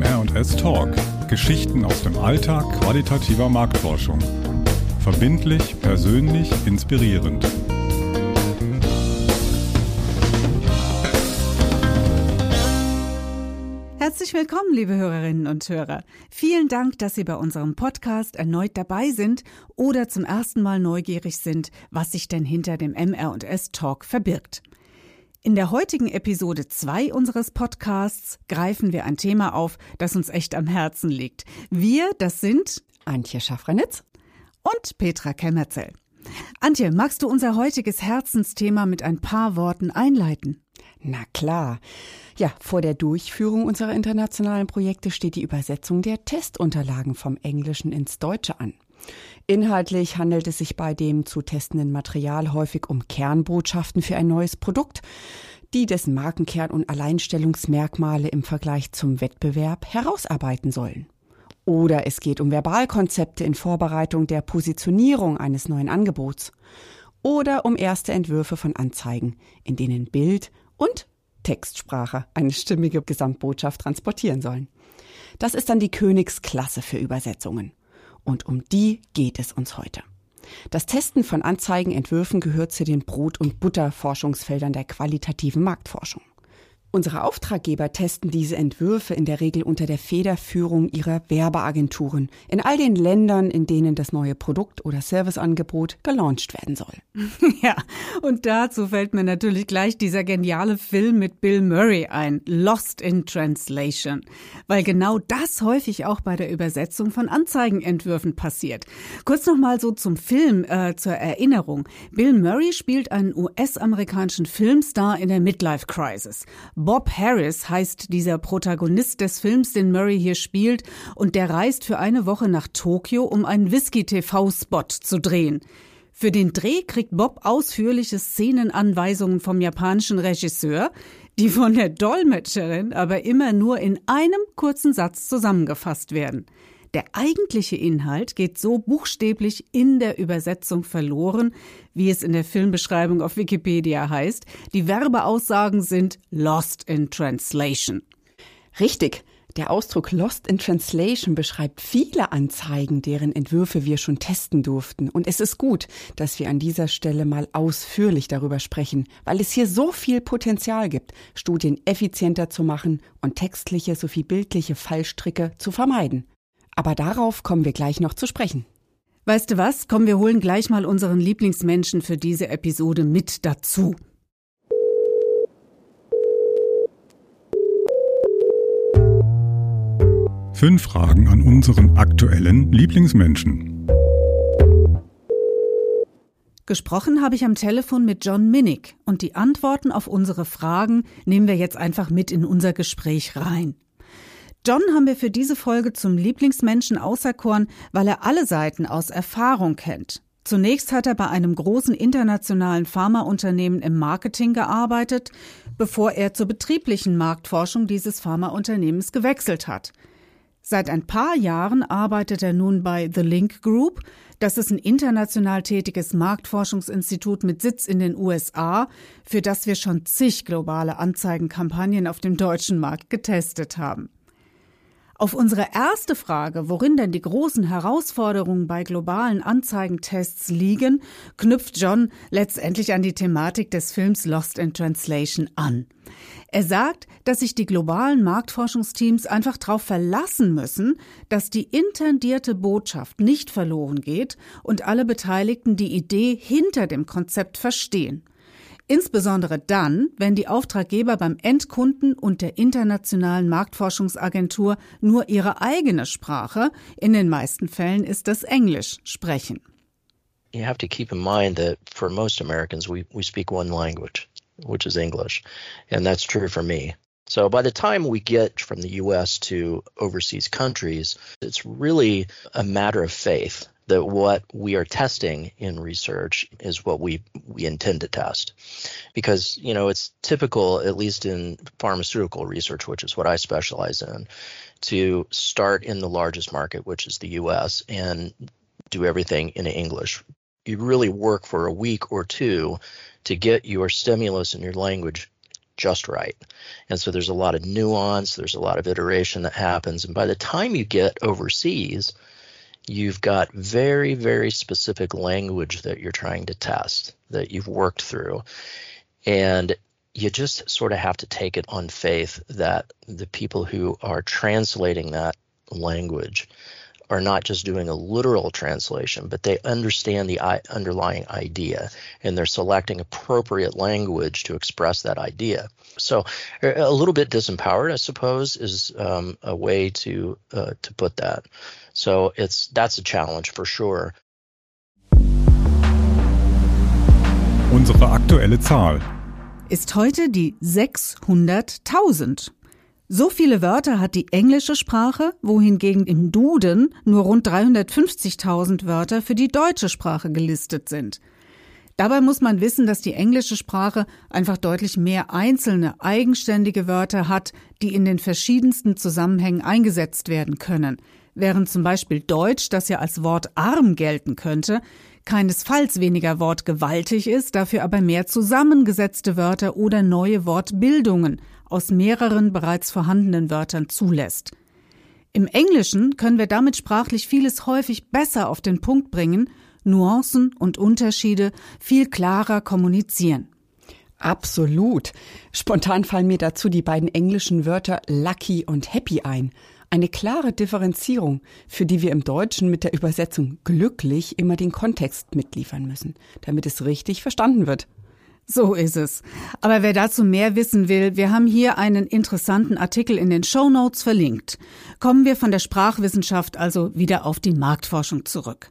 MR&S Talk. Geschichten aus dem Alltag qualitativer Marktforschung. Verbindlich, persönlich, inspirierend. Herzlich willkommen, liebe Hörerinnen und Hörer. Vielen Dank, dass Sie bei unserem Podcast erneut dabei sind oder zum ersten Mal neugierig sind, was sich denn hinter dem MR&S Talk verbirgt. In der heutigen Episode 2 unseres Podcasts greifen wir ein Thema auf, das uns echt am Herzen liegt. Wir, das sind Antje Schaffranitz und Petra Kemmerzell. Antje, magst du unser heutiges Herzensthema mit ein paar Worten einleiten? Na klar. Ja, vor der Durchführung unserer internationalen Projekte steht die Übersetzung der Testunterlagen vom Englischen ins Deutsche an. Inhaltlich handelt es sich bei dem zu testenden Material häufig um Kernbotschaften für ein neues Produkt, die dessen Markenkern und Alleinstellungsmerkmale im Vergleich zum Wettbewerb herausarbeiten sollen. Oder es geht um Verbalkonzepte in Vorbereitung der Positionierung eines neuen Angebots. Oder um erste Entwürfe von Anzeigen, in denen Bild und Textsprache eine stimmige Gesamtbotschaft transportieren sollen. Das ist dann die Königsklasse für Übersetzungen. Und um die geht es uns heute. Das Testen von Anzeigenentwürfen gehört zu den Brot- und Butterforschungsfeldern der qualitativen Marktforschung. Unsere Auftraggeber testen diese Entwürfe in der Regel unter der Federführung ihrer Werbeagenturen in all den Ländern, in denen das neue Produkt oder Serviceangebot gelauncht werden soll. Ja, und dazu fällt mir natürlich gleich dieser geniale Film mit Bill Murray ein, Lost in Translation, weil genau das häufig auch bei der Übersetzung von Anzeigenentwürfen passiert. Kurz nochmal so zum Film äh, zur Erinnerung. Bill Murray spielt einen US-amerikanischen Filmstar in der Midlife Crisis. Bob Harris heißt dieser Protagonist des Films, den Murray hier spielt, und der reist für eine Woche nach Tokio, um einen Whisky-TV-Spot zu drehen. Für den Dreh kriegt Bob ausführliche Szenenanweisungen vom japanischen Regisseur, die von der Dolmetscherin aber immer nur in einem kurzen Satz zusammengefasst werden. Der eigentliche Inhalt geht so buchstäblich in der Übersetzung verloren, wie es in der Filmbeschreibung auf Wikipedia heißt. Die Werbeaussagen sind Lost in Translation. Richtig. Der Ausdruck Lost in Translation beschreibt viele Anzeigen, deren Entwürfe wir schon testen durften. Und es ist gut, dass wir an dieser Stelle mal ausführlich darüber sprechen, weil es hier so viel Potenzial gibt, Studien effizienter zu machen und textliche sowie bildliche Fallstricke zu vermeiden. Aber darauf kommen wir gleich noch zu sprechen. Weißt du was? Komm, wir holen gleich mal unseren Lieblingsmenschen für diese Episode mit dazu. Fünf Fragen an unseren aktuellen Lieblingsmenschen. Gesprochen habe ich am Telefon mit John Minnick und die Antworten auf unsere Fragen nehmen wir jetzt einfach mit in unser Gespräch rein. John haben wir für diese Folge zum Lieblingsmenschen auserkoren, weil er alle Seiten aus Erfahrung kennt. Zunächst hat er bei einem großen internationalen Pharmaunternehmen im Marketing gearbeitet, bevor er zur betrieblichen Marktforschung dieses Pharmaunternehmens gewechselt hat. Seit ein paar Jahren arbeitet er nun bei The Link Group. Das ist ein international tätiges Marktforschungsinstitut mit Sitz in den USA, für das wir schon zig globale Anzeigenkampagnen auf dem deutschen Markt getestet haben. Auf unsere erste Frage, worin denn die großen Herausforderungen bei globalen Anzeigentests liegen, knüpft John letztendlich an die Thematik des Films Lost in Translation an. Er sagt, dass sich die globalen Marktforschungsteams einfach darauf verlassen müssen, dass die intendierte Botschaft nicht verloren geht und alle Beteiligten die Idee hinter dem Konzept verstehen. Insbesondere dann, wenn die Auftraggeber beim Endkunden und der internationalen Marktforschungsagentur nur ihre eigene Sprache, in den meisten Fällen ist das Englisch, sprechen. You have to keep in mind that for most Americans we, we speak one language, which is English. And that's true for me. So by the time we get from the US to overseas countries, it's really a matter of faith that what we are testing in research is what we we intend to test because you know it's typical at least in pharmaceutical research which is what I specialize in to start in the largest market which is the US and do everything in English you really work for a week or two to get your stimulus and your language just right. And so there's a lot of nuance, there's a lot of iteration that happens. And by the time you get overseas, you've got very, very specific language that you're trying to test that you've worked through. And you just sort of have to take it on faith that the people who are translating that language are not just doing a literal translation, but they understand the underlying idea and they're selecting appropriate language to express that idea. So, a little bit disempowered, I suppose, is um, a way to uh, to put that. So, it's that's a challenge for sure. Unsere aktuelle Zahl ist heute die 600.000. So viele Wörter hat die englische Sprache, wohingegen im Duden nur rund 350.000 Wörter für die deutsche Sprache gelistet sind. Dabei muss man wissen, dass die englische Sprache einfach deutlich mehr einzelne, eigenständige Wörter hat, die in den verschiedensten Zusammenhängen eingesetzt werden können. Während zum Beispiel Deutsch, das ja als Wort arm gelten könnte, keinesfalls weniger wortgewaltig ist, dafür aber mehr zusammengesetzte Wörter oder neue Wortbildungen, aus mehreren bereits vorhandenen Wörtern zulässt. Im Englischen können wir damit sprachlich vieles häufig besser auf den Punkt bringen, Nuancen und Unterschiede viel klarer kommunizieren. Absolut. Spontan fallen mir dazu die beiden englischen Wörter lucky und happy ein. Eine klare Differenzierung, für die wir im Deutschen mit der Übersetzung glücklich immer den Kontext mitliefern müssen, damit es richtig verstanden wird. So ist es. Aber wer dazu mehr wissen will, wir haben hier einen interessanten Artikel in den Show Notes verlinkt. Kommen wir von der Sprachwissenschaft also wieder auf die Marktforschung zurück.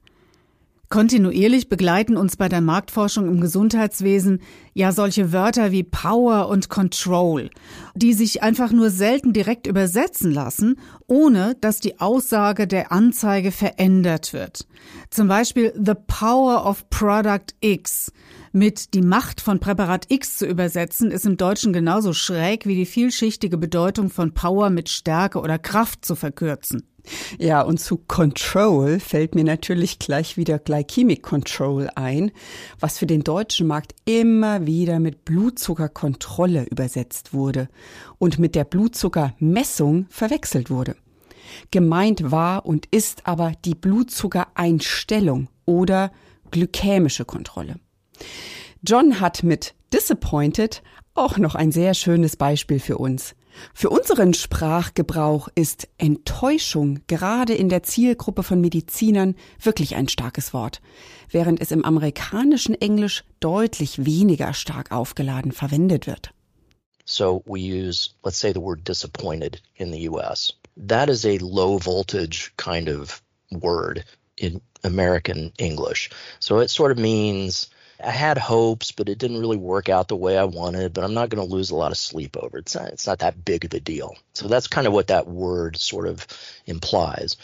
Kontinuierlich begleiten uns bei der Marktforschung im Gesundheitswesen ja solche Wörter wie Power und Control, die sich einfach nur selten direkt übersetzen lassen, ohne dass die Aussage der Anzeige verändert wird. Zum Beispiel The Power of Product X mit die Macht von Präparat X zu übersetzen, ist im Deutschen genauso schräg wie die vielschichtige Bedeutung von Power mit Stärke oder Kraft zu verkürzen. Ja, und zu Control fällt mir natürlich gleich wieder Glycemic Control ein, was für den deutschen Markt immer wieder mit Blutzuckerkontrolle übersetzt wurde und mit der Blutzuckermessung verwechselt wurde. Gemeint war und ist aber die Blutzuckereinstellung oder glykämische Kontrolle. John hat mit Disappointed auch noch ein sehr schönes Beispiel für uns. Für unseren Sprachgebrauch ist Enttäuschung gerade in der Zielgruppe von Medizinern wirklich ein starkes Wort, während es im amerikanischen Englisch deutlich weniger stark aufgeladen verwendet wird. So we use, let's say, the word disappointed in the US. That is a low voltage kind of word in American English. So it sort of means I had hopes, but it didn't really work out the way I wanted. But I'm not going to lose a lot of sleep over it. It's not, it's not that big of a deal. So that's kind of what that word sort of implies.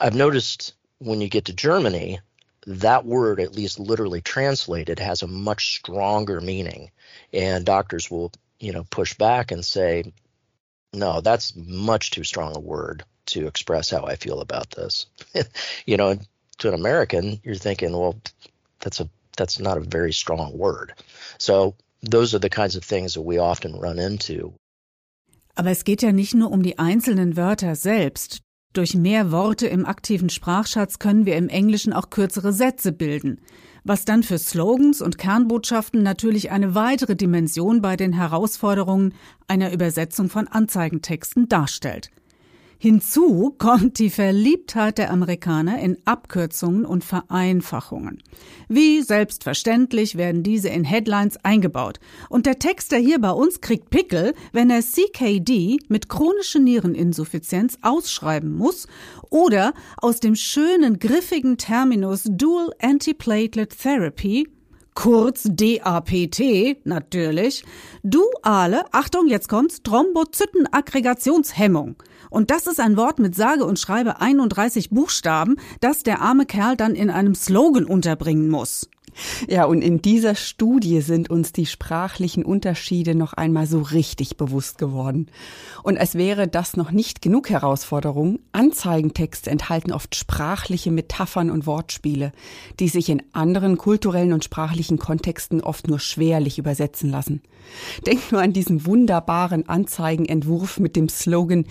I've noticed when you get to Germany, that word, at least literally translated, has a much stronger meaning. And doctors will, you know, push back and say, no, that's much too strong a word to express how I feel about this. you know, to an American, you're thinking, well, that's a that's not a very strong word. So those are the kinds of things that we often run into. Aber es geht ja nicht nur um die einzelnen Wörter selbst. Durch mehr Worte im aktiven Sprachschatz können wir im Englischen auch kürzere Sätze bilden, was dann für Slogans und Kernbotschaften natürlich eine weitere Dimension bei den Herausforderungen einer Übersetzung von Anzeigentexten darstellt. Hinzu kommt die Verliebtheit der Amerikaner in Abkürzungen und Vereinfachungen. Wie selbstverständlich werden diese in Headlines eingebaut. Und der Texter hier bei uns kriegt Pickel, wenn er CKD mit chronischer Niereninsuffizienz ausschreiben muss oder aus dem schönen griffigen Terminus Dual Antiplatelet Therapy kurz DAPT natürlich, duale, Achtung, jetzt kommt's, Thrombozytenaggregationshemmung. Und das ist ein Wort mit sage und schreibe 31 Buchstaben, das der arme Kerl dann in einem Slogan unterbringen muss. Ja, und in dieser Studie sind uns die sprachlichen Unterschiede noch einmal so richtig bewusst geworden. Und als wäre das noch nicht genug Herausforderung, Anzeigentexte enthalten oft sprachliche Metaphern und Wortspiele, die sich in anderen kulturellen und sprachlichen Kontexten oft nur schwerlich übersetzen lassen. Denk nur an diesen wunderbaren Anzeigenentwurf mit dem Slogan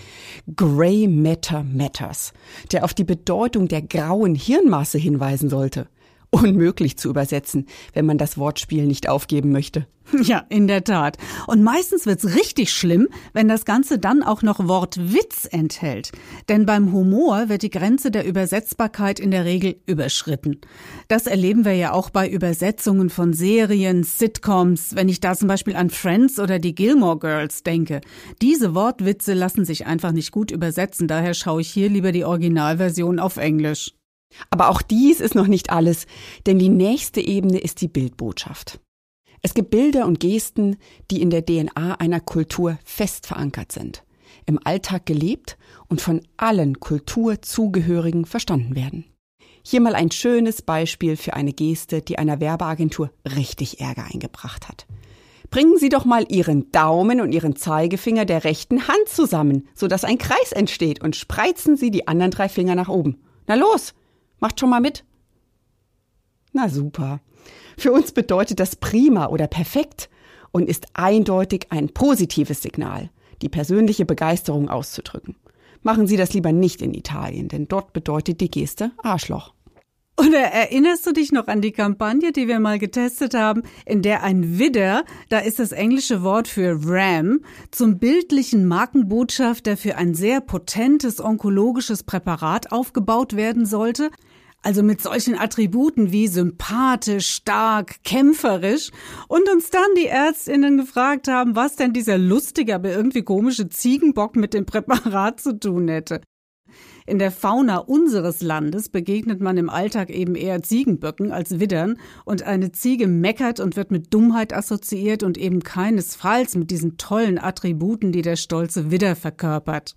Grey Matter Matters, der auf die Bedeutung der grauen Hirnmasse hinweisen sollte unmöglich zu übersetzen, wenn man das Wortspiel nicht aufgeben möchte. Ja, in der Tat. Und meistens wird's richtig schlimm, wenn das Ganze dann auch noch Wortwitz enthält. Denn beim Humor wird die Grenze der Übersetzbarkeit in der Regel überschritten. Das erleben wir ja auch bei Übersetzungen von Serien, Sitcoms, wenn ich da zum Beispiel an Friends oder die Gilmore Girls denke. Diese Wortwitze lassen sich einfach nicht gut übersetzen, daher schaue ich hier lieber die Originalversion auf Englisch. Aber auch dies ist noch nicht alles, denn die nächste Ebene ist die Bildbotschaft. Es gibt Bilder und Gesten, die in der DNA einer Kultur fest verankert sind, im Alltag gelebt und von allen Kulturzugehörigen verstanden werden. Hier mal ein schönes Beispiel für eine Geste, die einer Werbeagentur richtig Ärger eingebracht hat. Bringen Sie doch mal Ihren Daumen und Ihren Zeigefinger der rechten Hand zusammen, sodass ein Kreis entsteht und spreizen Sie die anderen drei Finger nach oben. Na los, Macht schon mal mit. Na super. Für uns bedeutet das prima oder perfekt und ist eindeutig ein positives Signal, die persönliche Begeisterung auszudrücken. Machen Sie das lieber nicht in Italien, denn dort bedeutet die Geste Arschloch. Oder erinnerst du dich noch an die Kampagne, die wir mal getestet haben, in der ein Widder, da ist das englische Wort für Ram, zum bildlichen Markenbotschafter für ein sehr potentes onkologisches Präparat aufgebaut werden sollte? also mit solchen Attributen wie sympathisch, stark, kämpferisch und uns dann die Ärztinnen gefragt haben, was denn dieser lustige, aber irgendwie komische Ziegenbock mit dem Präparat zu tun hätte. In der Fauna unseres Landes begegnet man im Alltag eben eher Ziegenböcken als Widdern und eine Ziege meckert und wird mit Dummheit assoziiert und eben keinesfalls mit diesen tollen Attributen, die der stolze Widder verkörpert.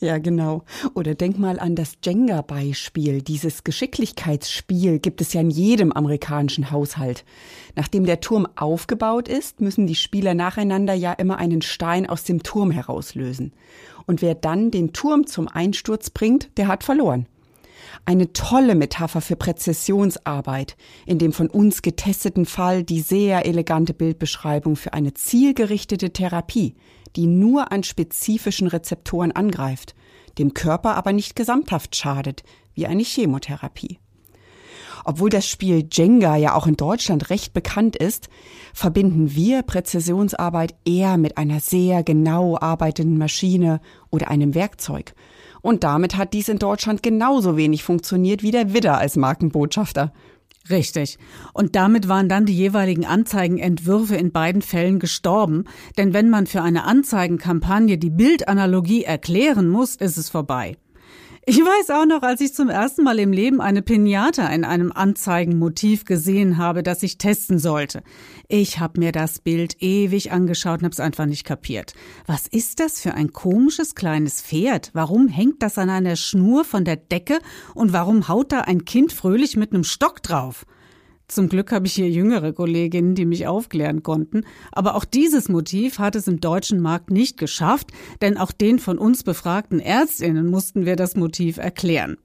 Ja, genau. Oder denk mal an das Jenga-Beispiel. Dieses Geschicklichkeitsspiel gibt es ja in jedem amerikanischen Haushalt. Nachdem der Turm aufgebaut ist, müssen die Spieler nacheinander ja immer einen Stein aus dem Turm herauslösen. Und wer dann den Turm zum Einsturz bringt, der hat verloren. Eine tolle Metapher für Präzisionsarbeit, in dem von uns getesteten Fall die sehr elegante Bildbeschreibung für eine zielgerichtete Therapie, die nur an spezifischen Rezeptoren angreift, dem Körper aber nicht gesamthaft schadet, wie eine Chemotherapie. Obwohl das Spiel Jenga ja auch in Deutschland recht bekannt ist, verbinden wir Präzisionsarbeit eher mit einer sehr genau arbeitenden Maschine oder einem Werkzeug. Und damit hat dies in Deutschland genauso wenig funktioniert wie der Widder als Markenbotschafter. Richtig. Und damit waren dann die jeweiligen Anzeigenentwürfe in beiden Fällen gestorben, denn wenn man für eine Anzeigenkampagne die Bildanalogie erklären muss, ist es vorbei. Ich weiß auch noch, als ich zum ersten Mal im Leben eine Pinata in einem Anzeigenmotiv gesehen habe, das ich testen sollte. Ich habe mir das Bild ewig angeschaut und habe es einfach nicht kapiert. Was ist das für ein komisches kleines Pferd? Warum hängt das an einer Schnur von der Decke und warum haut da ein Kind fröhlich mit einem Stock drauf? Zum Glück habe ich hier jüngere Kolleginnen, die mich aufklären konnten. Aber auch dieses Motiv hat es im deutschen Markt nicht geschafft, denn auch den von uns befragten Ärztinnen mussten wir das Motiv erklären.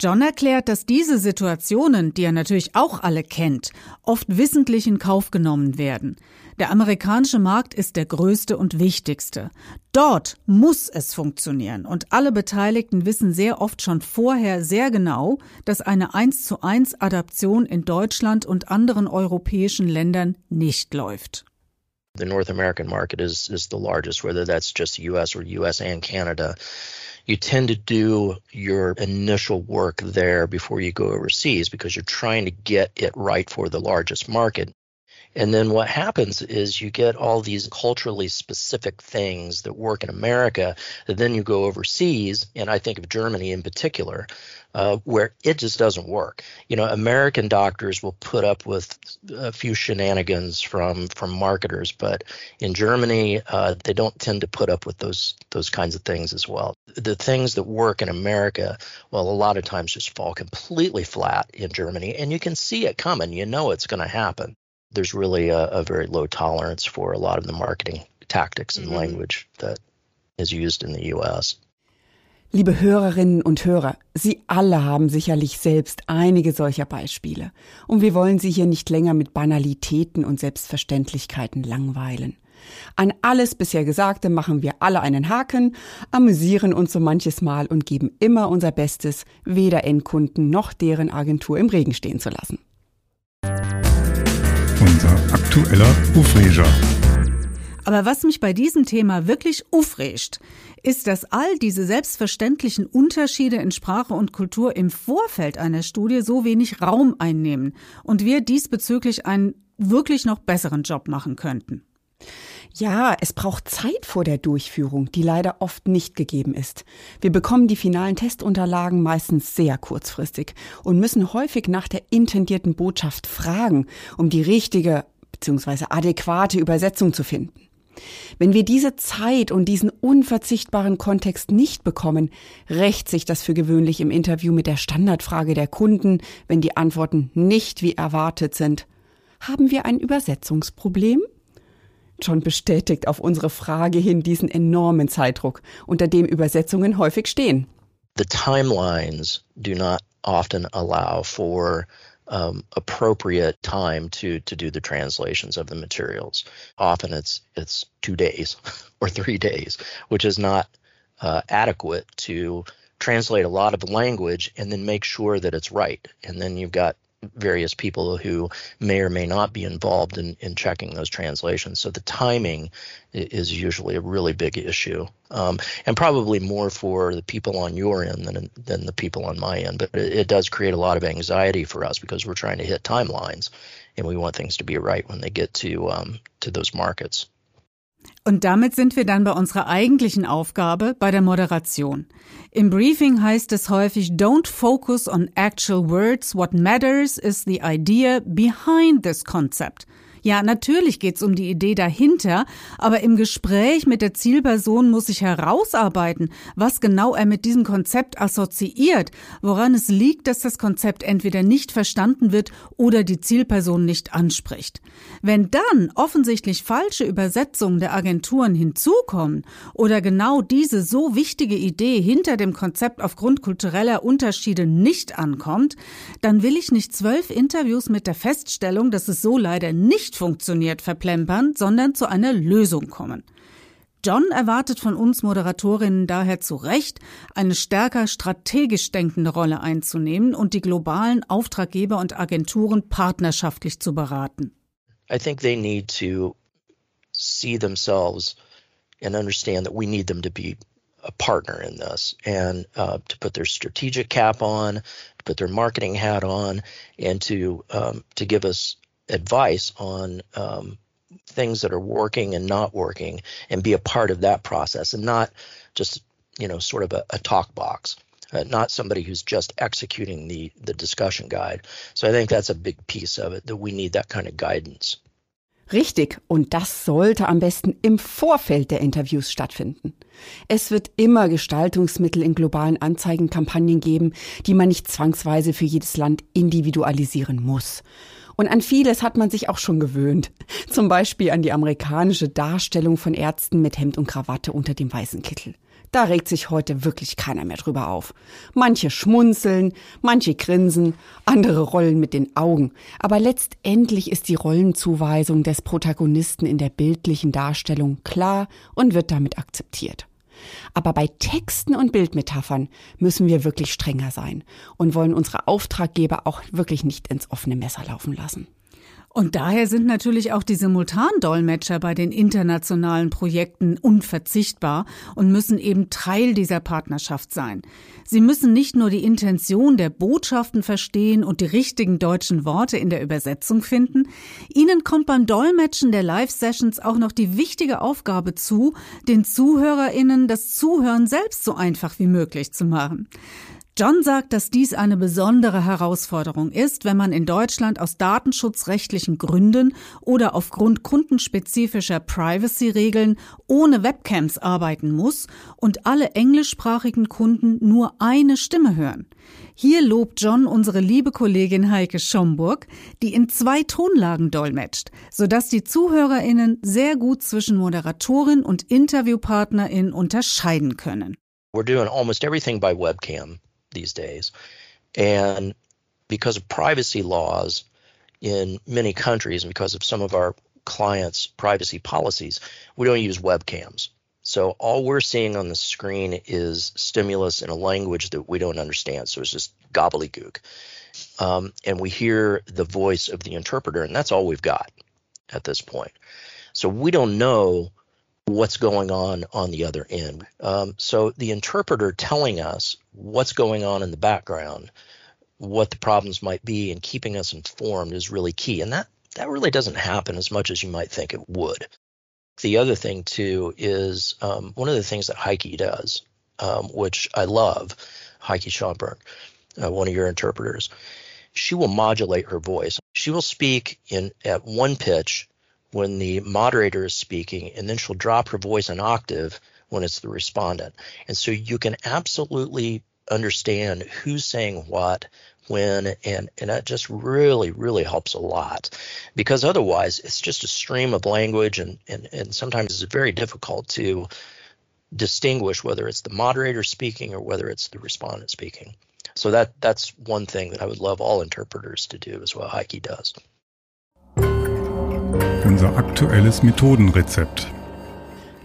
John erklärt, dass diese Situationen, die er natürlich auch alle kennt, oft wissentlich in Kauf genommen werden. Der amerikanische Markt ist der größte und wichtigste. Dort muss es funktionieren und alle Beteiligten wissen sehr oft schon vorher sehr genau, dass eine 1 zu 1 Adaption in Deutschland und anderen europäischen Ländern nicht läuft. The North American market is, is the largest, whether that's just US or US and Canada. You tend to do your initial work there before you go overseas because you're trying to get it right for the largest market. And then what happens is you get all these culturally specific things that work in America that then you go overseas, and I think of Germany in particular, uh, where it just doesn't work. You know, American doctors will put up with a few shenanigans from from marketers, but in Germany, uh, they don't tend to put up with those those kinds of things as well. The things that work in America, well, a lot of times just fall completely flat in Germany, and you can see it coming. You know it's going to happen. There's really a, a, very low tolerance for a lot of the marketing tactics and mm-hmm. language that is used in the U.S. Liebe Hörerinnen und Hörer, Sie alle haben sicherlich selbst einige solcher Beispiele. Und wir wollen Sie hier nicht länger mit Banalitäten und Selbstverständlichkeiten langweilen. An alles bisher Gesagte machen wir alle einen Haken, amüsieren uns so manches Mal und geben immer unser Bestes, weder Endkunden noch deren Agentur im Regen stehen zu lassen. Unser aktueller Ufreger. Aber was mich bei diesem Thema wirklich aufregt, ist, dass all diese selbstverständlichen Unterschiede in Sprache und Kultur im Vorfeld einer Studie so wenig Raum einnehmen und wir diesbezüglich einen wirklich noch besseren Job machen könnten. Ja, es braucht Zeit vor der Durchführung, die leider oft nicht gegeben ist. Wir bekommen die finalen Testunterlagen meistens sehr kurzfristig und müssen häufig nach der intendierten Botschaft fragen, um die richtige bzw. adäquate Übersetzung zu finden. Wenn wir diese Zeit und diesen unverzichtbaren Kontext nicht bekommen, rächt sich das für gewöhnlich im Interview mit der Standardfrage der Kunden, wenn die Antworten nicht wie erwartet sind. Haben wir ein Übersetzungsproblem? Bestätigt auf unsere Frage hin diesen enormen Zeitdruck, unter dem Übersetzungen häufig stehen. The timelines do not often allow for um, appropriate time to to do the translations of the materials. Often it's it's two days or three days, which is not uh, adequate to translate a lot of language and then make sure that it's right. And then you've got various people who may or may not be involved in, in checking those translations. So the timing is usually a really big issue, um, and probably more for the people on your end than than the people on my end. But it, it does create a lot of anxiety for us because we're trying to hit timelines, and we want things to be right when they get to um, to those markets. Und damit sind wir dann bei unserer eigentlichen Aufgabe, bei der Moderation. Im Briefing heißt es häufig, don't focus on actual words. What matters is the idea behind this concept. Ja, natürlich geht's um die Idee dahinter, aber im Gespräch mit der Zielperson muss ich herausarbeiten, was genau er mit diesem Konzept assoziiert, woran es liegt, dass das Konzept entweder nicht verstanden wird oder die Zielperson nicht anspricht. Wenn dann offensichtlich falsche Übersetzungen der Agenturen hinzukommen oder genau diese so wichtige Idee hinter dem Konzept aufgrund kultureller Unterschiede nicht ankommt, dann will ich nicht zwölf Interviews mit der Feststellung, dass es so leider nicht nicht funktioniert, verplempern, sondern zu einer Lösung kommen. John erwartet von uns Moderatorinnen daher zu Recht, eine stärker strategisch denkende Rolle einzunehmen und die globalen Auftraggeber und Agenturen partnerschaftlich zu beraten. I think they need to see themselves and understand that we need them to be a partner in this and uh, to put their strategic cap on, to put their marketing hat on, and to um, to give us advice on um, things that are working and not working and be a part of that process and not just you know sort of a, a talk box uh, not somebody who's just executing the the discussion guide so i think that's a big piece of it that we need that kind of guidance Richtig, und das sollte am besten im Vorfeld der Interviews stattfinden. Es wird immer Gestaltungsmittel in globalen Anzeigenkampagnen geben, die man nicht zwangsweise für jedes Land individualisieren muss. Und an vieles hat man sich auch schon gewöhnt. Zum Beispiel an die amerikanische Darstellung von Ärzten mit Hemd und Krawatte unter dem weißen Kittel. Da regt sich heute wirklich keiner mehr drüber auf. Manche schmunzeln, manche grinsen, andere rollen mit den Augen. Aber letztendlich ist die Rollenzuweisung des Protagonisten in der bildlichen Darstellung klar und wird damit akzeptiert. Aber bei Texten und Bildmetaphern müssen wir wirklich strenger sein und wollen unsere Auftraggeber auch wirklich nicht ins offene Messer laufen lassen. Und daher sind natürlich auch die Simultandolmetscher bei den internationalen Projekten unverzichtbar und müssen eben Teil dieser Partnerschaft sein. Sie müssen nicht nur die Intention der Botschaften verstehen und die richtigen deutschen Worte in der Übersetzung finden, ihnen kommt beim Dolmetschen der Live-Sessions auch noch die wichtige Aufgabe zu, den ZuhörerInnen das Zuhören selbst so einfach wie möglich zu machen. John sagt, dass dies eine besondere Herausforderung ist, wenn man in Deutschland aus datenschutzrechtlichen Gründen oder aufgrund kundenspezifischer Privacy-Regeln ohne Webcams arbeiten muss und alle englischsprachigen Kunden nur eine Stimme hören. Hier lobt John unsere liebe Kollegin Heike Schomburg, die in zwei Tonlagen dolmetscht, sodass die ZuhörerInnen sehr gut zwischen Moderatorin und Interviewpartnerin unterscheiden können. We're doing almost everything by webcam. These days. And because of privacy laws in many countries and because of some of our clients' privacy policies, we don't use webcams. So all we're seeing on the screen is stimulus in a language that we don't understand. So it's just gobbledygook. Um, and we hear the voice of the interpreter, and that's all we've got at this point. So we don't know what's going on on the other end. Um, so the interpreter telling us what's going on in the background, what the problems might be, and keeping us informed is really key. And that that really doesn't happen as much as you might think it would. The other thing too is um, one of the things that Heike does, um, which I love, Heike Schomburg, uh, one of your interpreters. She will modulate her voice. She will speak in at one pitch when the moderator is speaking, and then she'll drop her voice an octave when it's the respondent. And so you can absolutely understand who's saying what when and and that just really really helps a lot. Because otherwise it's just a stream of language and and, and sometimes it's very difficult to distinguish whether it's the moderator speaking or whether it's the respondent speaking. So that that's one thing that i would love all interpreters to do as well heike does unser aktuelles Methodenrezept.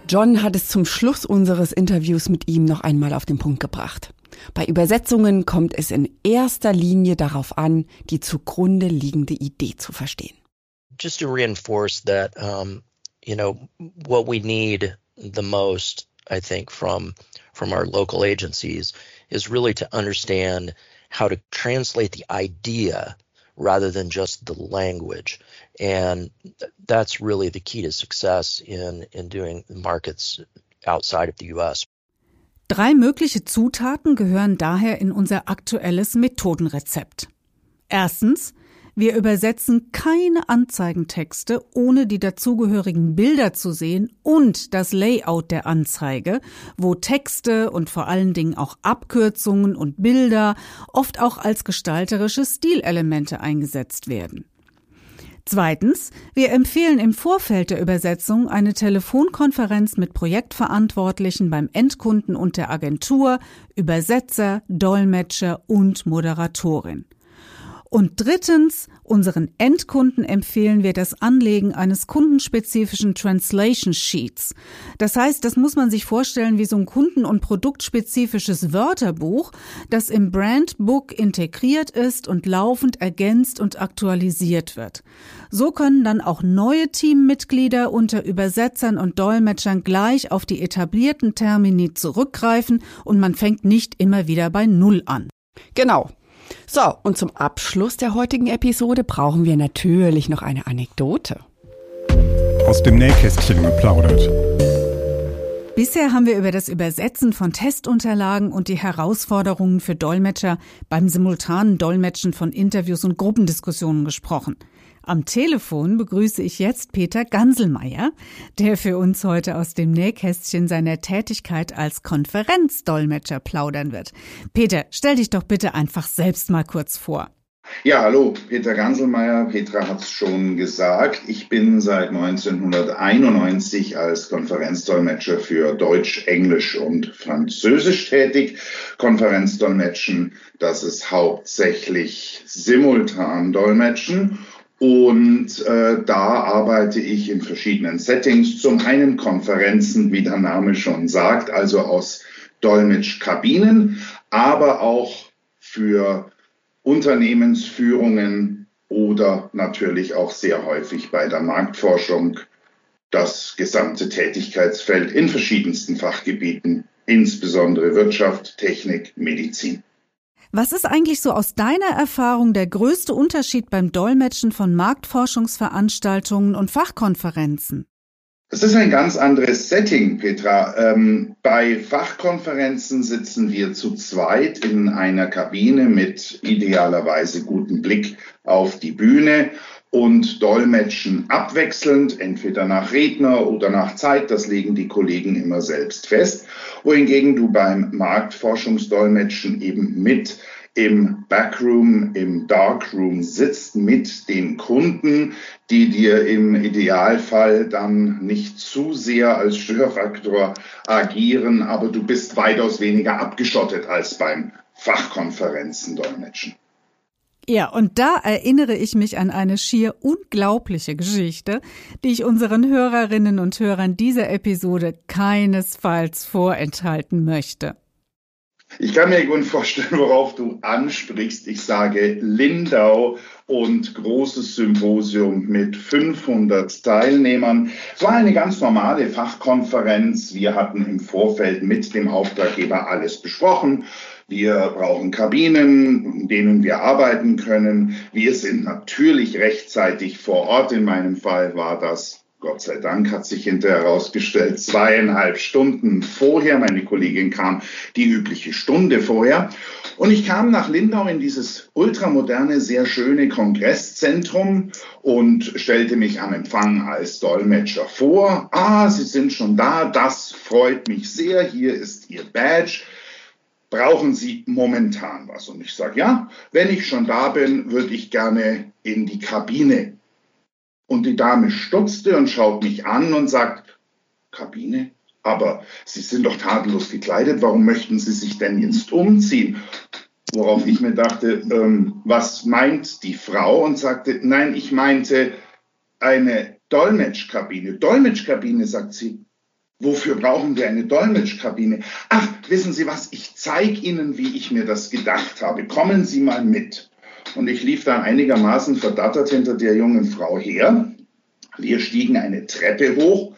John hat es zum Schluss unseres Interviews mit ihm noch einmal auf den Punkt gebracht. Bei Übersetzungen kommt es in erster Linie darauf an, die zugrunde liegende Idee zu verstehen. Just to reinforce that, um, you know, what we need the most, I think, from from our local agencies is really to understand how to translate the idea rather than just the language. And that's really the key to success in, in doing markets outside of the US. Drei mögliche Zutaten gehören daher in unser aktuelles Methodenrezept. Erstens wir übersetzen keine Anzeigentexte, ohne die dazugehörigen Bilder zu sehen und das Layout der Anzeige, wo Texte und vor allen Dingen auch Abkürzungen und Bilder oft auch als gestalterische Stilelemente eingesetzt werden. Zweitens, wir empfehlen im Vorfeld der Übersetzung eine Telefonkonferenz mit Projektverantwortlichen beim Endkunden und der Agentur, Übersetzer, Dolmetscher und Moderatorin. Und drittens, unseren Endkunden empfehlen wir das Anlegen eines kundenspezifischen Translation Sheets. Das heißt, das muss man sich vorstellen wie so ein kunden- und produktspezifisches Wörterbuch, das im Brandbook integriert ist und laufend ergänzt und aktualisiert wird. So können dann auch neue Teammitglieder unter Übersetzern und Dolmetschern gleich auf die etablierten Termini zurückgreifen und man fängt nicht immer wieder bei Null an. Genau. So, und zum Abschluss der heutigen Episode brauchen wir natürlich noch eine Anekdote. Aus dem Nähkästchen geplaudert. Bisher haben wir über das Übersetzen von Testunterlagen und die Herausforderungen für Dolmetscher beim simultanen Dolmetschen von Interviews und Gruppendiskussionen gesprochen. Am Telefon begrüße ich jetzt Peter Ganselmeier, der für uns heute aus dem Nähkästchen seiner Tätigkeit als Konferenzdolmetscher plaudern wird. Peter, stell dich doch bitte einfach selbst mal kurz vor. Ja, hallo, Peter Ganselmeier. Petra hat es schon gesagt. Ich bin seit 1991 als Konferenzdolmetscher für Deutsch, Englisch und Französisch tätig. Konferenzdolmetschen, das ist hauptsächlich simultan Dolmetschen. Und äh, da arbeite ich in verschiedenen Settings. Zum einen Konferenzen, wie der Name schon sagt, also aus Dolmetschkabinen, aber auch für Unternehmensführungen oder natürlich auch sehr häufig bei der Marktforschung das gesamte Tätigkeitsfeld in verschiedensten Fachgebieten, insbesondere Wirtschaft, Technik, Medizin. Was ist eigentlich so aus deiner Erfahrung der größte Unterschied beim Dolmetschen von Marktforschungsveranstaltungen und Fachkonferenzen? Es ist ein ganz anderes Setting, Petra. Ähm, bei Fachkonferenzen sitzen wir zu zweit in einer Kabine mit idealerweise gutem Blick auf die Bühne und dolmetschen abwechselnd, entweder nach Redner oder nach Zeit. Das legen die Kollegen immer selbst fest. Wohingegen du beim Marktforschungsdolmetschen eben mit im Backroom, im Darkroom sitzt mit den Kunden, die dir im Idealfall dann nicht zu sehr als Störfaktor agieren, aber du bist weitaus weniger abgeschottet als beim Fachkonferenzen dolmetschen. Ja, und da erinnere ich mich an eine schier unglaubliche Geschichte, die ich unseren Hörerinnen und Hörern dieser Episode keinesfalls vorenthalten möchte. Ich kann mir gut vorstellen, worauf du ansprichst. Ich sage Lindau und großes Symposium mit 500 Teilnehmern. Es war eine ganz normale Fachkonferenz. Wir hatten im Vorfeld mit dem Auftraggeber alles besprochen. Wir brauchen Kabinen, in denen wir arbeiten können. Wir sind natürlich rechtzeitig vor Ort. In meinem Fall war das Gott sei Dank hat sich hinterher herausgestellt, zweieinhalb Stunden vorher, meine Kollegin kam die übliche Stunde vorher. Und ich kam nach Lindau in dieses ultramoderne, sehr schöne Kongresszentrum und stellte mich am Empfang als Dolmetscher vor. Ah, Sie sind schon da, das freut mich sehr, hier ist Ihr Badge. Brauchen Sie momentan was? Und ich sage, ja, wenn ich schon da bin, würde ich gerne in die Kabine und die Dame stutzte und schaut mich an und sagt, Kabine? Aber Sie sind doch tadellos gekleidet, warum möchten Sie sich denn jetzt umziehen? Worauf ich mir dachte, ähm, was meint die Frau? Und sagte, nein, ich meinte eine Dolmetschkabine. Dolmetschkabine, sagt sie. Wofür brauchen wir eine Dolmetschkabine? Ach, wissen Sie was, ich zeige Ihnen, wie ich mir das gedacht habe. Kommen Sie mal mit. Und ich lief dann einigermaßen verdattert hinter der jungen Frau her. Wir stiegen eine Treppe hoch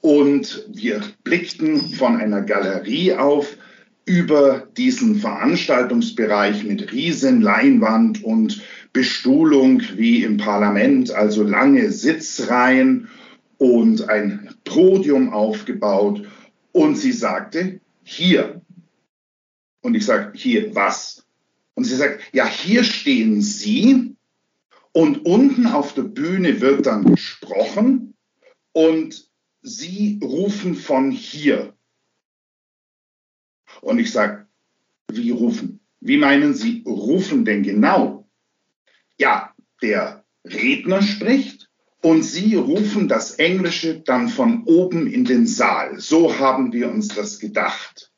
und wir blickten von einer Galerie auf über diesen Veranstaltungsbereich mit riesen Leinwand und Bestuhlung wie im Parlament, also lange Sitzreihen und ein Podium aufgebaut. Und sie sagte, hier. Und ich sage, hier was? Und sie sagt, ja, hier stehen Sie und unten auf der Bühne wird dann gesprochen und Sie rufen von hier. Und ich sage, wie rufen? Wie meinen Sie rufen denn genau? Ja, der Redner spricht und Sie rufen das Englische dann von oben in den Saal. So haben wir uns das gedacht.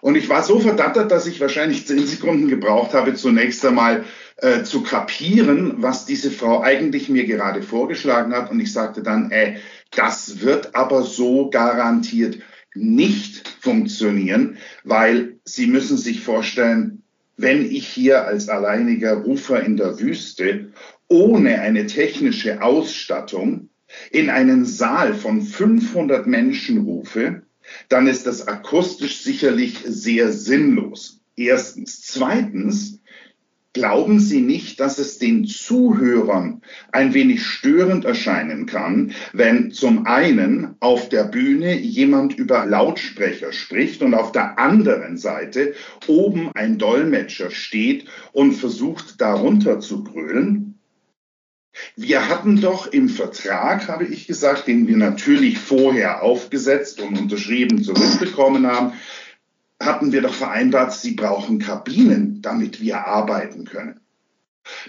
Und ich war so verdattert, dass ich wahrscheinlich zehn Sekunden gebraucht habe, zunächst einmal äh, zu kapieren, was diese Frau eigentlich mir gerade vorgeschlagen hat. Und ich sagte dann, äh, das wird aber so garantiert nicht funktionieren, weil Sie müssen sich vorstellen, wenn ich hier als alleiniger Rufer in der Wüste ohne eine technische Ausstattung in einen Saal von 500 Menschen rufe, dann ist das akustisch sicherlich sehr sinnlos. Erstens. Zweitens, Glauben Sie nicht, dass es den Zuhörern ein wenig störend erscheinen kann, wenn zum einen auf der Bühne jemand über Lautsprecher spricht und auf der anderen Seite oben ein Dolmetscher steht und versucht darunter zu brüllen? Wir hatten doch im Vertrag, habe ich gesagt, den wir natürlich vorher aufgesetzt und unterschrieben zurückbekommen haben, hatten wir doch vereinbart, Sie brauchen Kabinen, damit wir arbeiten können.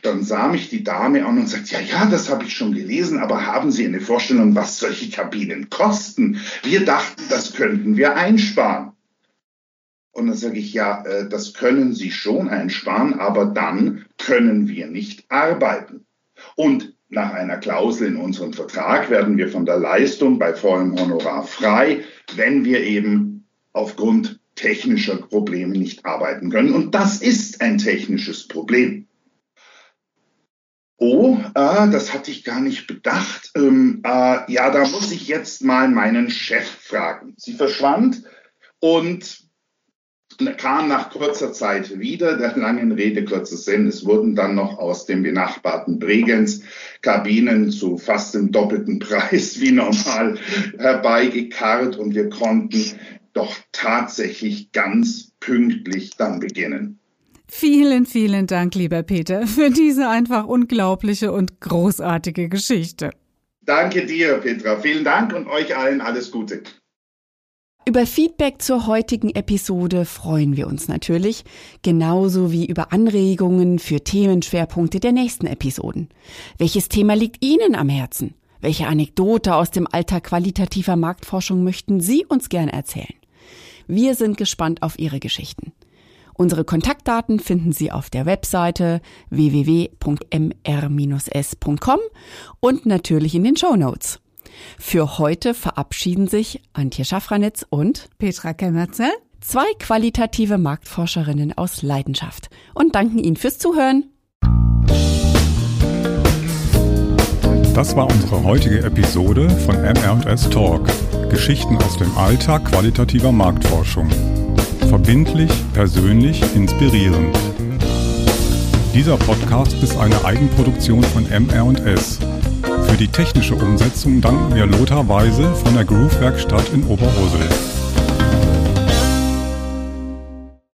Dann sah mich die Dame an und sagt, ja, ja, das habe ich schon gelesen, aber haben Sie eine Vorstellung, was solche Kabinen kosten? Wir dachten, das könnten wir einsparen. Und dann sage ich, ja, äh, das können Sie schon einsparen, aber dann können wir nicht arbeiten. Und nach einer Klausel in unserem Vertrag werden wir von der Leistung bei vollem Honorar frei, wenn wir eben aufgrund technischer Probleme nicht arbeiten können. Und das ist ein technisches Problem. Oh, äh, das hatte ich gar nicht bedacht. Ähm, äh, ja, da muss ich jetzt mal meinen Chef fragen. Sie verschwand und kam nach kurzer Zeit wieder, der langen Rede kurzer Sinn. Es wurden dann noch aus dem benachbarten Bregenz Kabinen zu fast dem doppelten Preis wie normal herbeigekarrt und wir konnten doch tatsächlich ganz pünktlich dann beginnen. Vielen, vielen Dank, lieber Peter, für diese einfach unglaubliche und großartige Geschichte. Danke dir, Petra. Vielen Dank und euch allen alles Gute. Über Feedback zur heutigen Episode freuen wir uns natürlich, genauso wie über Anregungen für Themenschwerpunkte der nächsten Episoden. Welches Thema liegt Ihnen am Herzen? Welche Anekdote aus dem Alltag qualitativer Marktforschung möchten Sie uns gern erzählen? Wir sind gespannt auf Ihre Geschichten. Unsere Kontaktdaten finden Sie auf der Webseite www.mr-s.com und natürlich in den Show Notes. Für heute verabschieden sich Antje Schaffranitz und Petra Kemmerzel, zwei qualitative Marktforscherinnen aus Leidenschaft und danken Ihnen fürs Zuhören. Das war unsere heutige Episode von MR&S Talk. Geschichten aus dem Alltag qualitativer Marktforschung. Verbindlich, persönlich, inspirierend. Dieser Podcast ist eine Eigenproduktion von MR&S. Für die technische Umsetzung danken wir Lothar Weise von der Groove Werkstatt in Oberursel.